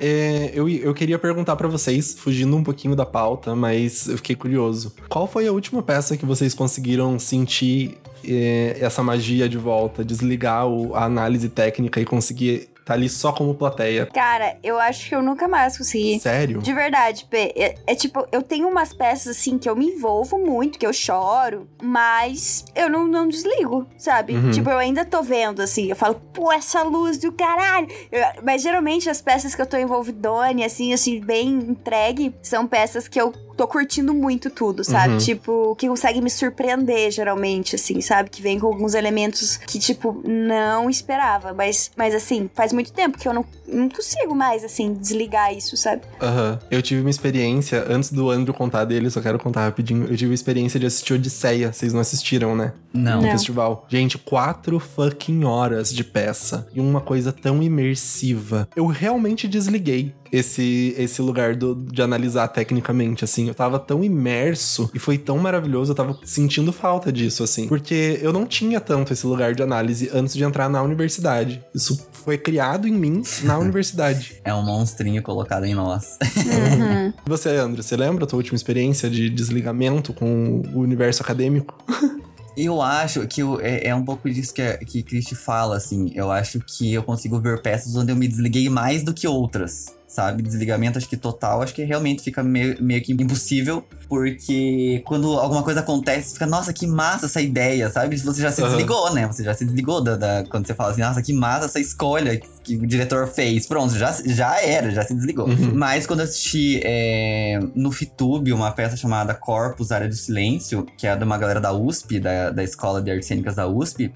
É, eu, eu queria perguntar pra vocês, fugindo um pouquinho da pauta, mas eu fiquei curioso. Qual foi a última peça que vocês conseguiram sentir é, essa magia de volta? Desligar a análise técnica e conseguir estar ali só como plateia? Cara, eu acho que eu nunca mais consegui. Sério? De verdade, P. É, é tipo, eu tenho umas peças assim que eu me envolvo muito, que eu choro, mas eu não, não desligo, sabe? Uhum. Tipo, eu ainda tô vendo, assim, eu falo, pô, essa luz do caralho. Eu- mas geralmente as peças que eu tô envolvidone, assim, assim, bem entregue, são peças que eu tô curtindo muito tudo, sabe? Uhum. Tipo, que consegue me surpreender, geralmente, assim, sabe? Que vem com alguns elementos que, tipo, não esperava. Mas, mas assim, faz muito tempo que eu não, não consigo mais, assim, desligar isso, sabe? Aham. Eu tive uma experiência, antes do Andrew contar dele, só quero contar rapidinho. Eu tive uma experiência de assistir Odisseia. Vocês não assistiram, né? Não. no Não. festival. Gente, quatro fucking horas de peça. E uma coisa tão imersiva. Eu realmente desliguei esse, esse lugar do- de analisar tecnicamente, assim. Eu tava tão imerso e foi tão maravilhoso. Eu tava sentindo falta disso, assim. Porque eu não tinha tanto esse lugar de análise antes de entrar na universidade. Isso foi criado em mim na universidade. É um monstrinho colocado em nós. Uhum. E você, André, você lembra a tua última experiência de desligamento com o universo acadêmico? Eu acho que eu- é, é um pouco disso que, a- que Christy fala, assim. Eu acho que eu consigo ver peças onde eu me desliguei mais do que outras, sabe? Desligamento, acho que total, acho que realmente fica meio, meio que impossível, porque quando alguma coisa acontece, fica, nossa, que massa essa ideia, sabe? Você já se Uhum. desligou, né? Você já se desligou da, da- quando você fala assim, nossa, que massa essa escolha que, o diretor fez. Pronto, já, já era, já se desligou. Uhum. Mas quando eu assisti é, no Fitube uma peça chamada Corpus, Área do Silêncio, que é de uma galera da USP, da, da Escola de Artes Cênicas da USP,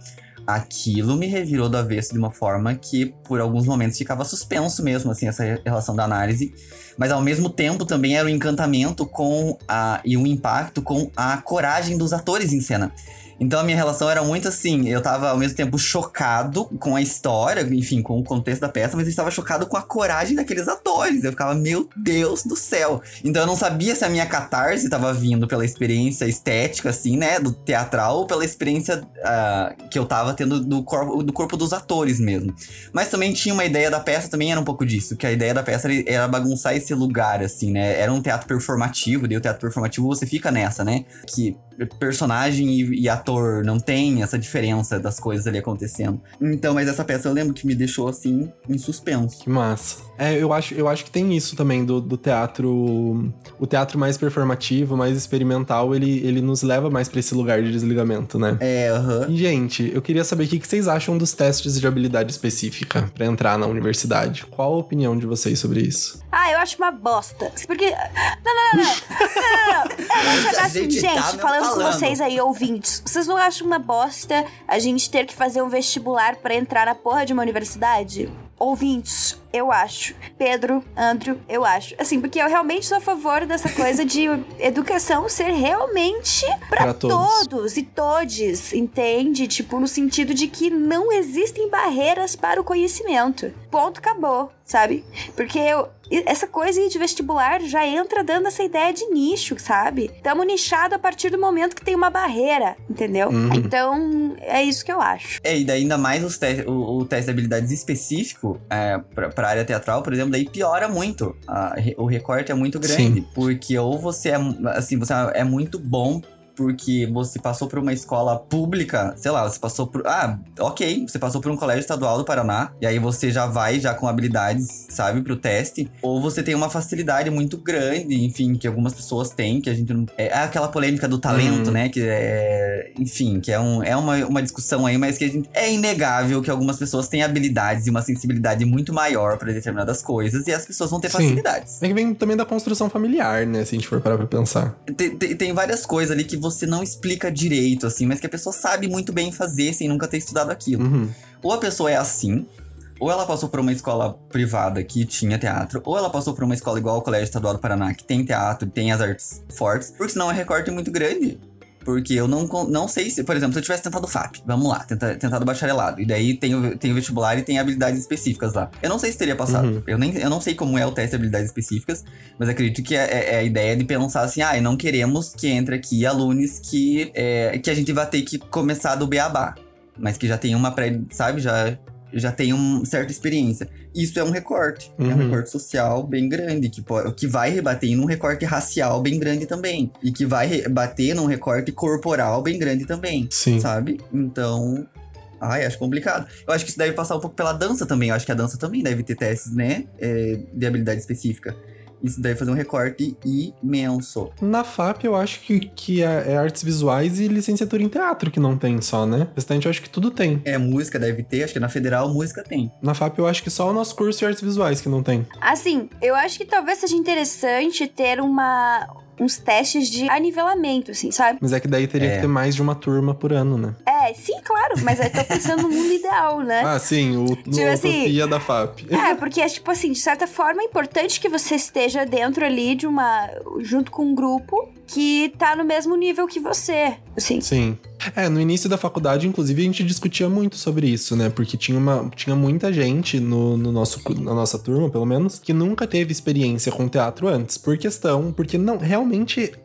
aquilo me revirou do avesso de uma forma que, por alguns momentos, ficava suspenso mesmo, assim, essa relação da análise. Mas, ao mesmo tempo, também era um encantamento com a... e um impacto com a coragem dos atores em cena. Então a minha relação era muito assim, eu tava ao mesmo tempo chocado com a história, enfim, com o contexto da peça, mas eu estava chocado com a coragem daqueles atores. Eu ficava, meu Deus do céu. Então eu não sabia se a minha catarse estava vindo pela experiência estética, assim, né, do teatral, ou pela experiência ah, que eu tava tendo do corpo, do corpo dos atores mesmo. Mas também tinha uma ideia da peça, também era um pouco disso, que a ideia da peça era, era bagunçar esse lugar, assim, né? Era um teatro performativo, daí o teatro performativo você fica nessa, né? Que personagem e, e ator não tem essa diferença das coisas ali acontecendo. Então, mas essa peça eu lembro que me deixou assim em suspenso. Que massa. É, eu acho, eu acho que tem isso também do, do teatro. O teatro mais performativo, mais experimental, ele, ele nos leva mais pra esse lugar de desligamento, né? É, aham. E, gente, eu queria saber o que vocês acham dos testes de habilidade específica pra entrar na universidade. Qual a opinião de vocês sobre isso? Ah, eu acho uma bosta. Porque. Não, não, não, não. Não, não, não. Eu A assim, gente gente, tá mesmo falando com falando. vocês aí, ouvintes. Vocês não acham uma bosta a gente ter que fazer um vestibular pra entrar na porra de uma universidade? Ouvintes, eu acho. Pedro, Andrew, eu acho. Assim, porque eu realmente sou a favor dessa coisa de educação ser realmente pra, Pra todos. todos e todes, entende? Tipo, no sentido de que não existem barreiras para o conhecimento. Ponto, acabou, sabe? Porque eu- essa coisa aí de vestibular já entra dando essa ideia de nicho, sabe? Tamo nichado a partir do momento que tem uma barreira, entendeu? Uhum. Então, é isso que eu acho. É, e daí ainda mais os te o, o teste de habilidades específico é, pra, pra área teatral, por exemplo, daí piora muito. A o recorte é muito grande. Porque ou você é, assim, você é muito bom porque você passou por uma escola pública, sei lá, você passou por. Ah, ok, você passou por um colégio estadual do Paraná, e aí você já vai já com habilidades, sabe, pro teste. Ou você tem uma facilidade muito grande, enfim, que algumas pessoas têm, que a gente não. É aquela polêmica do talento, Uhum. né? Que é. Enfim, que é, um, é uma, uma discussão aí, mas que a gente. É inegável que algumas pessoas têm habilidades e uma sensibilidade muito maior para determinadas coisas, e as pessoas vão ter Sim. facilidades. É que vem também da construção familiar, né? Se a gente for parar pra pensar. Tem, tem, tem várias coisas ali que você não explica direito, assim, mas que a pessoa sabe muito bem fazer sem nunca ter estudado aquilo. Uhum. Ou a pessoa é assim, ou ela passou por uma escola privada que tinha teatro, ou ela passou por uma escola igual ao Colégio Estadual do Paraná, que tem teatro, tem as artes fortes, porque senão é recorte muito grande. Porque eu não, não sei se, por exemplo, se eu tivesse tentado FAP, vamos lá, tenta, tentado bacharelado, e daí tem o, tem o vestibular e tem habilidades específicas lá. Eu não sei se teria passado. Uhum. Eu, nem, eu não sei como é o teste de habilidades específicas, mas acredito que é, é- é a ideia de pensar assim, ah, e não queremos que entre aqui alunos que, é, que a gente vai ter que começar do beabá, mas que já tem uma pré, sabe, já, já tem uma certa experiência. Isso é um recorte, é um Uhum. recorte social bem grande, que, po- que vai rebater num recorte racial bem grande também, e que vai rebater num recorte corporal bem grande também, Sim. sabe? Então... Ai, acho complicado. Eu acho que isso deve passar um pouco pela dança também. Eu acho que a dança também deve ter testes, né? é, de habilidade específica. Isso deve fazer um recorte imenso. Na FAP, eu acho que, que é, é artes visuais e licenciatura em teatro que não tem só, né? Restante, eu acho que tudo tem. É, música deve ter, acho que na federal música tem. Na FAP, eu acho que só o nosso curso de artes visuais que não tem. Assim, eu acho que talvez seja interessante ter uma uns testes de anivelamento, assim, sabe? Mas é que daí teria É. que ter mais de uma turma por ano, né? É, sim, claro, mas eu tô pensando no mundo ideal, né? Ah, sim, o no Tipo assim, Utopia da FAP. É, porque, é, tipo assim, de certa forma é importante que você esteja dentro ali de uma. junto com um grupo que tá no mesmo nível que você. Assim. Sim. É, no início da faculdade, inclusive, a gente discutia muito sobre isso, né? Porque tinha, uma, tinha muita gente no, no nosso, na nossa turma, pelo menos, que nunca teve experiência com teatro antes. Por questão, porque não realmente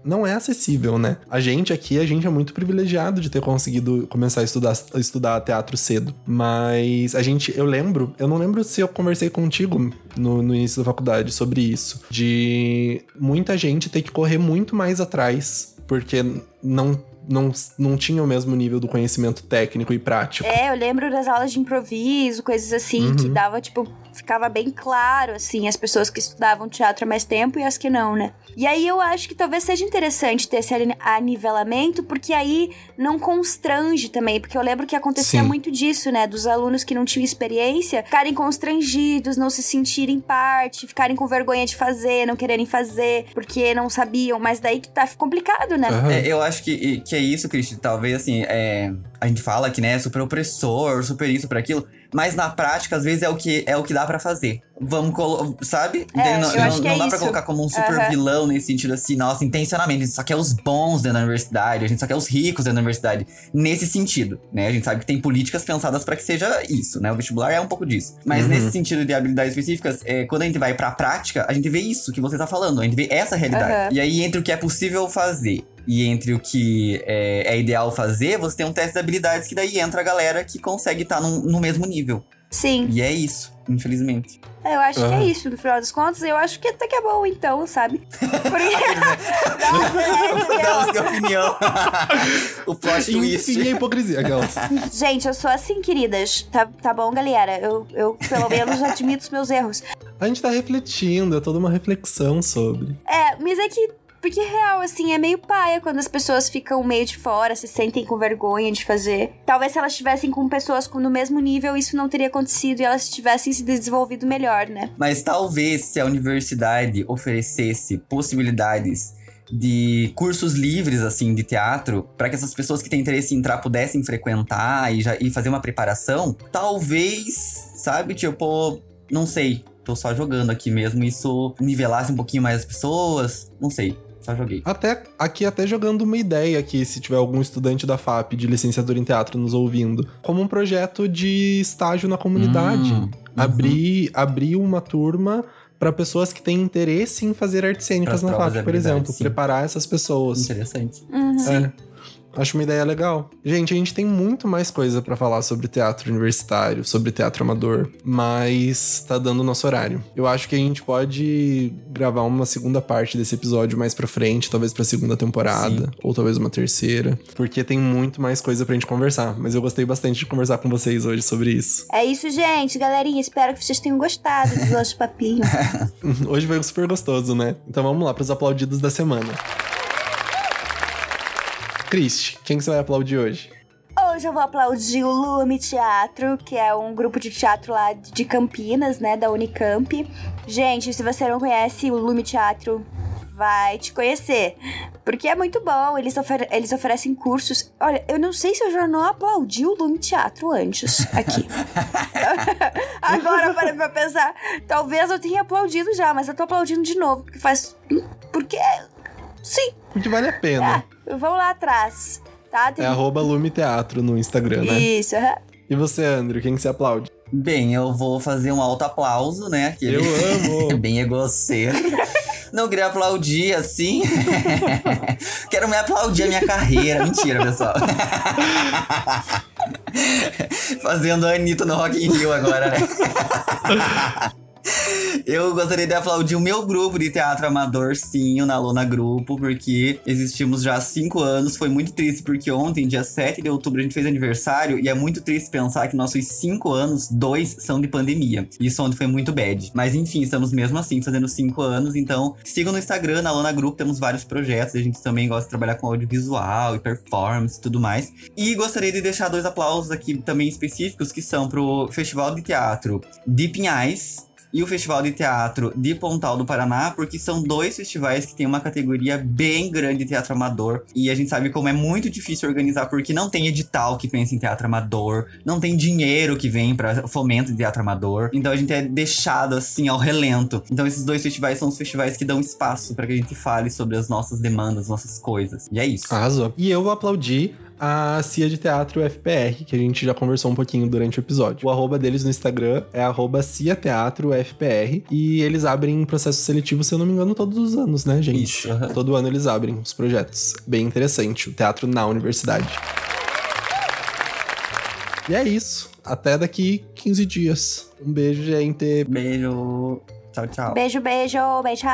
não é acessível, né? A gente aqui, a gente é muito privilegiado de ter conseguido começar a estudar, a estudar teatro cedo. Mas a gente, eu lembro, eu não lembro se eu conversei contigo no, no início da faculdade sobre isso. De muita gente ter que correr muito mais atrás, porque não não, não tinha o mesmo nível do conhecimento técnico e prático. É, eu lembro das aulas de improviso, coisas assim, Uhum. que dava, tipo, ficava bem claro, assim, as pessoas que estudavam teatro há mais tempo e as que não, né? E aí eu acho que talvez seja interessante ter esse ani- anivelamento, porque aí não constrange também, porque eu lembro que acontecia Sim. muito disso, né? Dos alunos que não tinham experiência ficarem constrangidos, não se sentirem parte, ficarem com vergonha de fazer, não quererem fazer, porque não sabiam, mas daí que tá complicado, né? Aham. É, eu acho que, que é isso, Cristi. Talvez, assim, é, a gente fala que, né, é super opressor, super isso, super aquilo. Mas na prática, às vezes, é o que, é o que dá pra fazer. Vamos, colo sabe? É, não eu acho que não é dá pra isso. colocar como um super Aham. vilão nesse sentido assim, nossa, intencionalmente. A gente só quer os bons dentro da universidade, a gente só quer os ricos dentro da universidade. Nesse sentido, né? A gente sabe que tem políticas pensadas pra que seja isso, né? O vestibular é um pouco disso. Mas Uhum. nesse sentido de habilidades específicas, é, quando a gente vai pra prática, a gente vê isso que você tá falando, a gente vê essa realidade. Aham. E aí, entre o que é possível fazer e entre o que é, é ideal fazer, você tem um teste de habilidades que daí entra a galera que consegue estar no mesmo nível. Sim. E é isso, infelizmente. Eu acho que é isso, no final das contas. Eu acho que até que é bom, então, sabe? Porque. Nossa, é, Damos de opinião. o plot twist. Enfim, a hipocrisia. Aquelas. Gente, eu sou assim, queridas. Tá, tá bom, galera? Eu, eu, pelo menos, admito os meus erros. A gente tá refletindo, é toda uma reflexão sobre. É, mas é que. Porque, real, assim, é meio paia quando as pessoas ficam meio de fora, se sentem com vergonha de fazer. Talvez se elas estivessem com pessoas com- no mesmo nível, isso não teria acontecido e elas tivessem se desenvolvido melhor, né? Mas talvez se a universidade oferecesse possibilidades de cursos livres assim de teatro para que essas pessoas que têm interesse em entrar pudessem frequentar e, já, e fazer uma preparação, talvez, sabe, tipo, não sei, tô só jogando aqui mesmo, isso nivelasse um pouquinho mais as pessoas, não sei, só joguei. Até aqui, até jogando uma ideia aqui, se tiver algum estudante da FAP de licenciatura em teatro nos ouvindo, como um projeto de estágio na comunidade. Hum, Abrir, abrir uma turma para pessoas que têm interesse em fazer artes cênicas Pras na FAP, por exemplo. sim. Preparar essas pessoas. Interessante. Uhum. É. Acho uma ideia legal. Gente, a gente tem muito mais coisa pra falar sobre teatro universitário, sobre teatro amador, mas tá dando o nosso horário. Eu acho que a gente pode gravar uma segunda parte desse episódio mais pra frente, talvez pra segunda temporada, Sim. ou talvez uma terceira, porque tem muito mais coisa pra gente conversar. Mas eu gostei bastante de conversar com vocês hoje sobre isso. É isso, gente, galerinha. Espero que vocês tenham gostado do nosso papinho. Hoje foi super gostoso, né? Então vamos lá pros aplaudidos da semana. Cristi, quem que você vai aplaudir hoje? Hoje eu vou aplaudir o Lume Teatro, que é um grupo de teatro lá de Campinas, né, da Unicamp. Gente, se você não conhece o Lume Teatro, vai te conhecer. Porque é muito bom, eles, ofer- eles oferecem cursos. Olha, eu não sei se eu já não aplaudi o Lume Teatro antes, aqui. Agora, para pra pensar, talvez eu tenha aplaudido já, mas eu tô aplaudindo de novo, porque faz... Porque... Sim, Porque vale a pena. ah, vamos lá atrás, tá? Tem- É arroba Lume Teatro no Instagram, né? Isso, aham. E você, Andrew, quem que você aplaude? Bem, eu vou fazer um alto aplauso, né? Aquele... Eu amo! Bem egocêntrico. Não queria aplaudir assim. Quero me aplaudir a minha carreira. Mentira, pessoal. Fazendo a Anitta no Rock in Rio agora, né? Eu gostaria de aplaudir o meu grupo de teatro amador, sim, o Na Lona Grupo, porque existimos já há cinco anos. Foi muito triste, porque ontem, dia 7 de outubro, a gente fez aniversário, e é muito triste pensar que nossos cinco anos, dois são de pandemia. Isso ontem foi muito bad. Mas enfim, estamos mesmo assim fazendo cinco anos, então sigam no Instagram, na Lona Grupo, temos vários projetos. A gente também gosta de trabalhar com audiovisual e performance e tudo mais. E gostaria de deixar dois aplausos aqui também específicos, que são pro Festival de Teatro de Pinhais e o Festival de Teatro de Pontal do Paraná, porque são dois festivais que têm uma categoria bem grande de teatro amador. E a gente sabe como é muito difícil organizar, porque não tem edital que pensa em teatro amador, não tem dinheiro que vem para fomento de teatro amador. Então a gente é deixado assim ao relento. Então esses dois festivais são os festivais que dão espaço para que a gente fale sobre as nossas demandas, nossas coisas. E é isso. Arrasou. E eu vou aplaudir a CIA de Teatro FPR, que a gente já conversou um pouquinho durante o episódio. O arroba deles no Instagram é arroba CIA Teatro FPR. E eles abrem processo seletivo, se eu não me engano, todos os anos, né, gente? Isso, aham. Todo ano eles abrem os projetos. Bem interessante. O teatro na universidade. E é isso. Até daqui 15 dias. Um beijo, gente. Beijo. Tchau, tchau. Beijo, beijo, beijo.